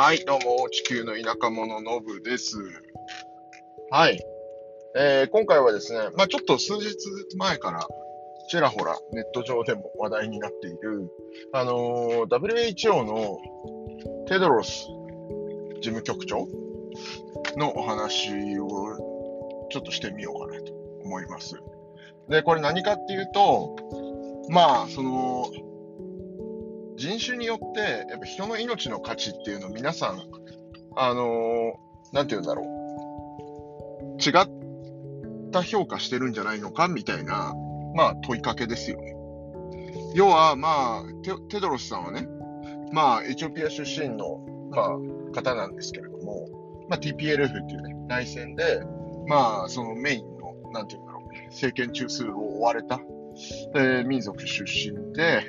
はい、どうも、地球の田舎者のぶです。はい。えー今回はですね、まあちょっと数日前から、ちらほらネット上でも話題になっている、あのー WHO のテドロス事務局長のお話をちょっとしてみようかなと思います。で、これ何かっていうと、まあ、その、人種によって、やっぱ人の命の価値っていうのを皆さん、あのーなんて言うんだろう。違った評価してるんじゃないのかみたいな、まあ問いかけですよね。要は、まあ、テテドロスさんはね、まあ、エチオピア出身の、まあ、方なんですけれども、まあ、TPLF っていうね、内戦で、まあ、そのメインの、なんて言うんだろう、政権中枢を追われた、えー民族出身で、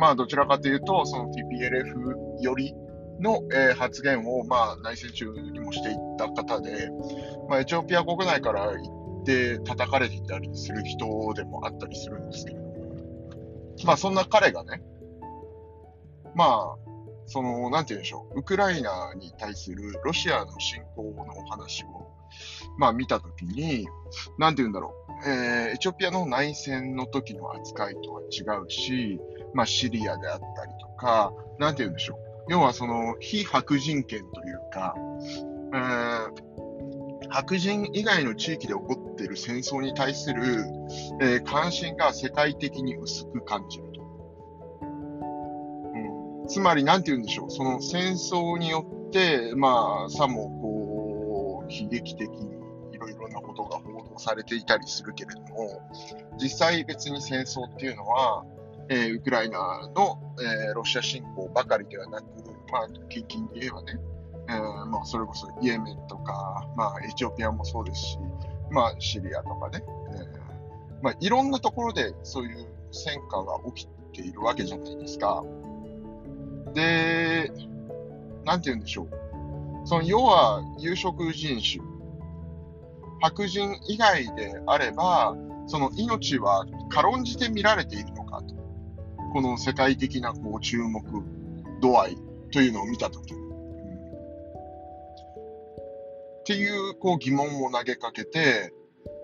まあ、どちらかというと、その TPLF よりの、えー発言を、まあ、内戦中にもしていった方で、まあ、エチオピア国内から行って叩かれていたりする人でもあったりするんですけれども、まあ、そんな彼がね、まあ、その、なんて言うんでしょう、ウクライナに対するロシアの侵攻のお話を、まあ、見たときに、なんて言うんだろう、えーエチオピアの内戦の時の扱いとは違うし、まあ、シリアであったりとか、なんて言うんでしょう。要はその非白人権というか、えー白人以外の地域で起こっている戦争に対する、えー関心が世界的に薄く感じると。つまり、なんて言うんでしょう。その戦争によって、まあ、さもこう、悲劇的にいろいろなことが報道されていたりするけれども、実際別に戦争っていうのは、えーウクライナの、えーロシア侵攻ばかりではなく、まあ、近々で言えばね、えーまあ、それこそイエメンとか、まあ、エチオピアもそうですし、まあ、シリアとかね、えまあ、いろんなところでそういう戦火が起きているわけじゃないですか。で、なんて言うんでしょう。その要は有色人種、白人以外であれば、その命は軽んじて見られているのかと。この世界的なこう注目度合いというのを見たときに。っていうこう疑問を投げかけて、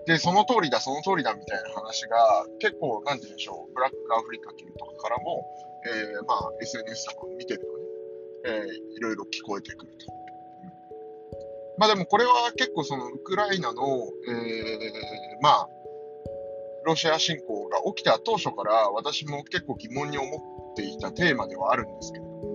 で、その通りだ、その通りだみたいな話が結構、なんて言うんでしょう、ブラックアフリカ系とかからも、えーまあ SNS とかを見てるとね、えーいろいろ聞こえてくると。まあでもこれは結構そのウクライナの、えーまあ、ロシア侵攻が起きた当初から私も結構疑問に思っていたテーマではあるんですけれども、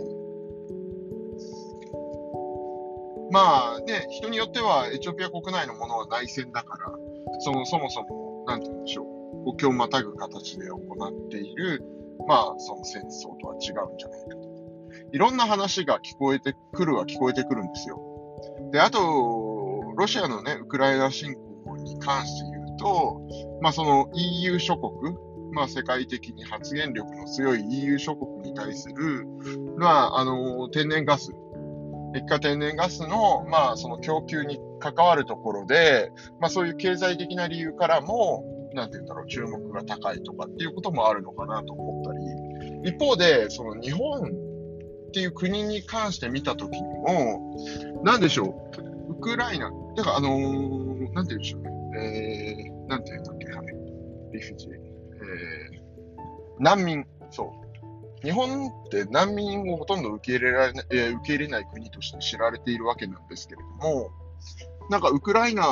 まあね、人によってはエチオピア国内のものは内戦だから、そのそもそも、なんて言うんでしょう、国境をまたぐ形で行っている、まあその戦争とは違うんじゃないかと。いろんな話が聞こえてくるは聞こえてくるんですよ。で、あと、ロシアのね、ウクライナ侵攻に関して言うと、まあその EU 諸国、まあ世界的に発言力の強い EU 諸国に対する、まああの、天然ガス、液化天然ガスの、まあその供給に関わるところで、まあそういう経済的な理由からも、なんて言うんだろう、注目が高いとかっていうこともあるのかなと思ったり、一方で、その日本っていう国に関して見たときにも、なんでしょう、ウクライナ、だからあのーなんて言うんでしょうね、えー、なんて言うんだっけ、はい、リフジ、えー、難民、そう。日本って難民をほとんど受け入れられない、えー受け入れない国として知られているわけなんですけれども、なんかウクライナ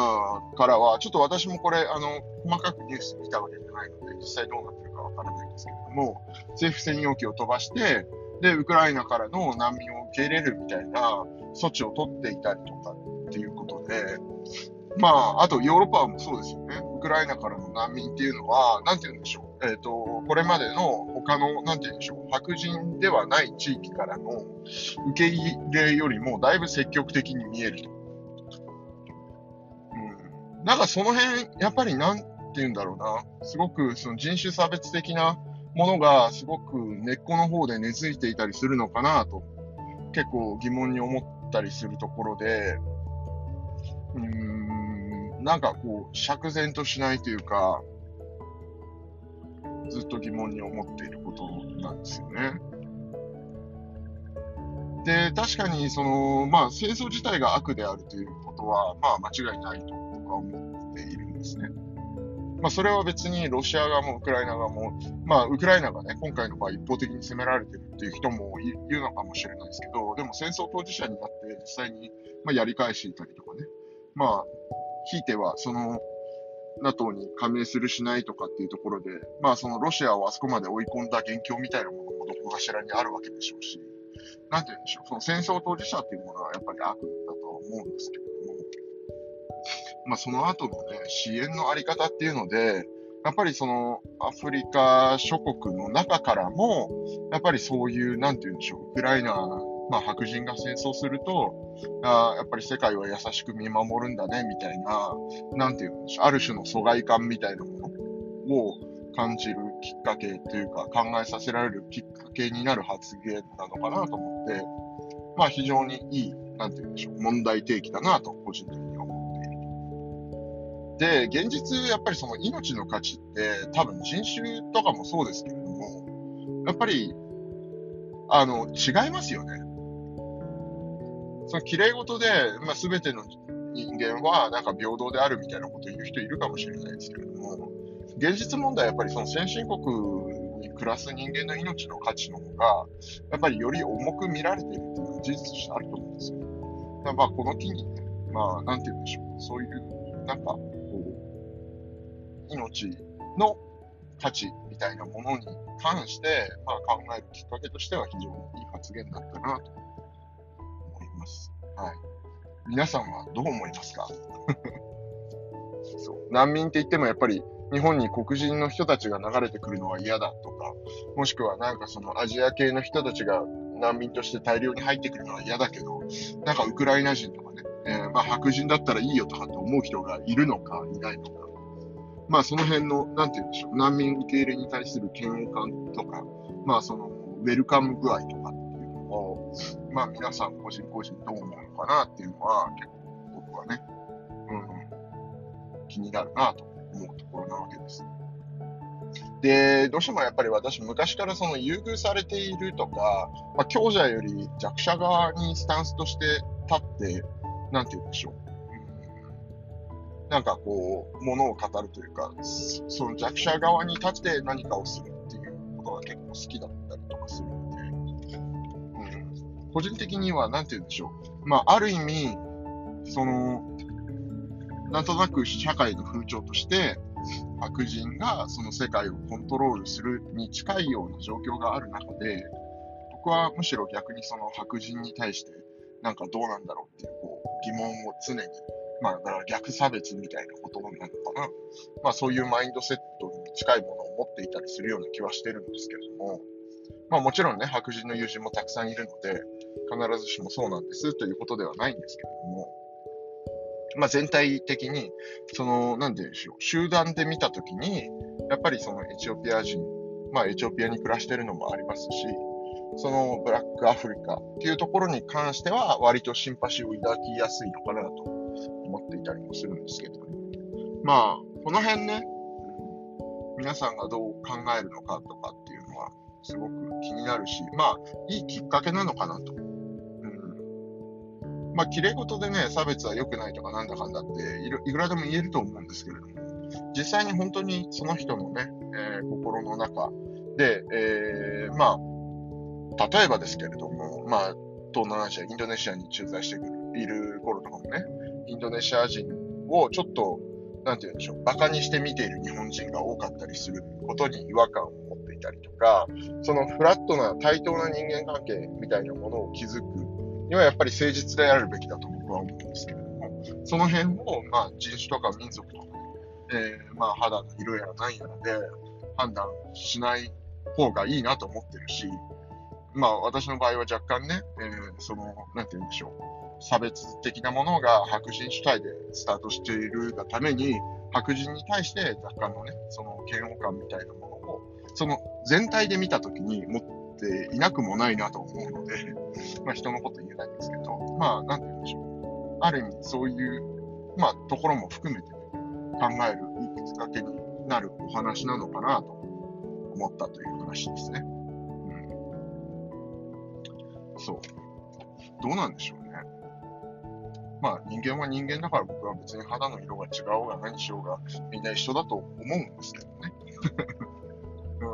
からは、ちょっと私もこれ、あの、細かくニュース見たわけじゃないので、実際どうなってるかわからないんですけれども、政府専用機を飛ばして、で、ウクライナからの難民を受け入れるみたいな措置を取っていたりとかっていうことで、まあ、あとヨーロッパもそうですよね。ウクライナからの難民っていうのは、なんて言うんでしょう。えっ、と、これまでの他の、なんて言うんでしょう。白人ではない地域からの受け入れよりもだいぶ積極的に見えると。なんかその辺、やっぱりなんて言うんだろうな。すごくその人種差別的なものがすごく根っこの方で根付いていたりするのかなと、結構疑問に思ったりするところで、うーん、なんかこう、釈然としないというか、ずっと疑問に思っていることなんですよね。で、確かに、その、まあ、戦争自体が悪であるということは、まあ、間違いないとは思っているんですね。まあ、それは別にロシア側もウクライナ側も、まあ、ウクライナがね、今回の場合一方的に攻められてるっていう人もいるのかもしれないですけど、でも戦争当事者になって実際に、まあ、やり返していたりとかね、まあ、ひいては、その、NATO に加盟するしないとかっていうところで、まあそのロシアをあそこまで追い込んだ元凶みたいなものもどこかしらにあるわけでしょうし、なんて言うんでしょう、その戦争当事者っていうものはやっぱり悪だとは思うんですけれども、まあその後のね、支援のあり方っていうので、やっぱりそのアフリカ諸国の中からも、やっぱりそういう、なんて言うんでしょう、ウクライナ、まあ白人が戦争すると、あやっぱり世界は優しく見守るんだね、みたいな、なんて言うんでしょう、ある種の疎外感みたいなものを感じるきっかけというか、考えさせられるきっかけになる発言なのかなと思って、まあ非常にいい、なんて言うんでしょう、問題提起だなと、個人的に思っている。で、現実、やっぱりその命の価値って、多分人種とかもそうですけれども、やっぱり、あの、違いますよね。その綺麗事で、まあ、全ての人間はなんか平等であるみたいなことを言う人いるかもしれないですけれども、現実問題はやっぱりその先進国に暮らす人間の命の価値の方が、やっぱりより重く見られているっていうのは事実としてあると思うんですよ。だまあ、この機にね、まあ、なんて言うんでしょう。そういう、なんか、命の価値みたいなものに関して、まあ、考えるきっかけとしては非常にいい発言だったなと思います。はい。皆さんはどう思いますか？そう難民って言ってもやっぱり日本に黒人の人たちが流れてくるのは嫌だとか、もしくはなんかそのアジア系の人たちが難民として大量に入ってくるのは嫌だけど、なんかウクライナ人とかね、えー、まあ白人だったらいいよとかって思う人がいるのかいないのか。まあその辺の、なんて言うんでしょう、難民受け入れに対する嫌悪感とか、まあそのウェルカム具合とかっていうのを、まあ皆さん個人個人どう思うのかなっていうのは結構僕はね、うん、気になるなと思うところなわけです。で、どうしてもやっぱり私昔からその優遇されているとか、まあ、強者より弱者側にスタンスとして立って、なんて言うんでしょう。なんかこう、ものを語るというか、その弱者側に立って何かをするっていうことが結構好きだったりとかするので、うん個人的には、なんて言うんでしょう。まあ、ある意味、その、なんとなく社会の風潮として、白人がその世界をコントロールするに近いような状況がある中で、僕はむしろ逆にその白人に対して、なんかどうなんだろうっていうこう疑問を常に、まあ、だから逆差別みたいなことなのかな。まあ、そういうマインドセットに近いものを持っていたりするような気はしてるんですけれども、まあもちろんね、白人の友人もたくさんいるので、必ずしもそうなんですということではないんですけれども、まあ全体的に、その、なんでしょう、集団で見たときに、やっぱりそのエチオピア人、まあエチオピアに暮らしてるのもありますし、そのブラックアフリカっていうところに関しては、割とシンパシーを抱きやすいのかなと思っていたりもするんですけど、まあ、この辺ね、皆さんがどう考えるのかとかっていうのは、すごく気になるし、まあ、いいきっかけなのかなと。うん。まあ、綺麗事でね、差別は良くないとかなんだかんだってい、いくらでも言えると思うんですけれども、実際に本当にその人のね、えー、心の中で、えー、まあ、例えばですけれども、まあ、東南アジア、インドネシアに駐在してくる、いる頃とかもね、インドネシア人をちょっと、なんて言うんでしょう、馬鹿にして見ている日本人が多かったりすることに違和感を持っていたりとか、そのフラットな対等な人間関係みたいなものを築くにはやっぱり誠実であるべきだと僕は思うんですけれども、その辺を、まあ、人種とか民族とか、えー、まあ、肌の色やら何やらで判断しない方がいいなと思ってるし、まあ、私の場合は若干ね、えー、その、なんて言うんでしょう。差別的なものが白人主体でスタートしているがために、白人に対して若干のね、その嫌悪感みたいなものをその全体で見たときに持っていなくもないなと思うので、まあ人のこと言えないんですけど、まあなんて言うんでしょう。ある意味そういう、まあところも含めて、考えるいいきっかけになるお話なのかなと思ったという話ですね。うん。そう。どうなんでしょう。まあ人間は人間だから僕は別に肌の色が違うが何しようがみんな一緒だと思うんですけどね。う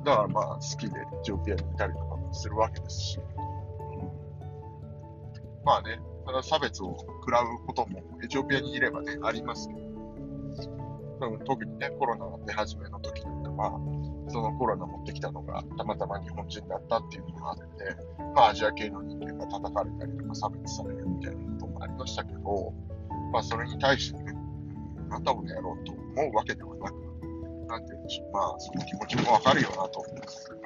ん、だからまあ好きでエチオピアにいたりとかもするわけですし。うん、まあね、ただ差別を食らうこともエチオピアにいればね、ありますけど。うん、特にね、コロナが出始めの時なんかは、そのコロナ持ってきたのがたまたま日本人だったっていうのがあって、まあアジア系の人間が叩かれたりとか差別されるみたいなこともありましたけど、まあそれに対してね、なんだこの野郎と思うわけではなく、なんて言うんでしょう、まあその気持ちもわかるよなと、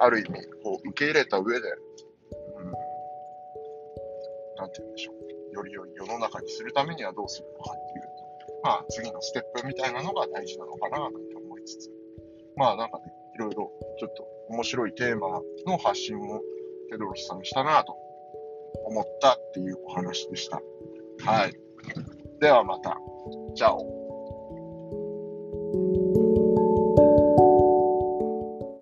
ある意味、こう受け入れた上で、うん、なんて言うんでしょう、より良い世の中にするためにはどうするのかっていう、まあ次のステップみたいなのが大事なのかななんて思いつつ、まあなんかね、いろいろちょっと面白いテーマの発信をテドロスさんにしたなと思ったっていうお話でした。はい。ではまた。じゃあ。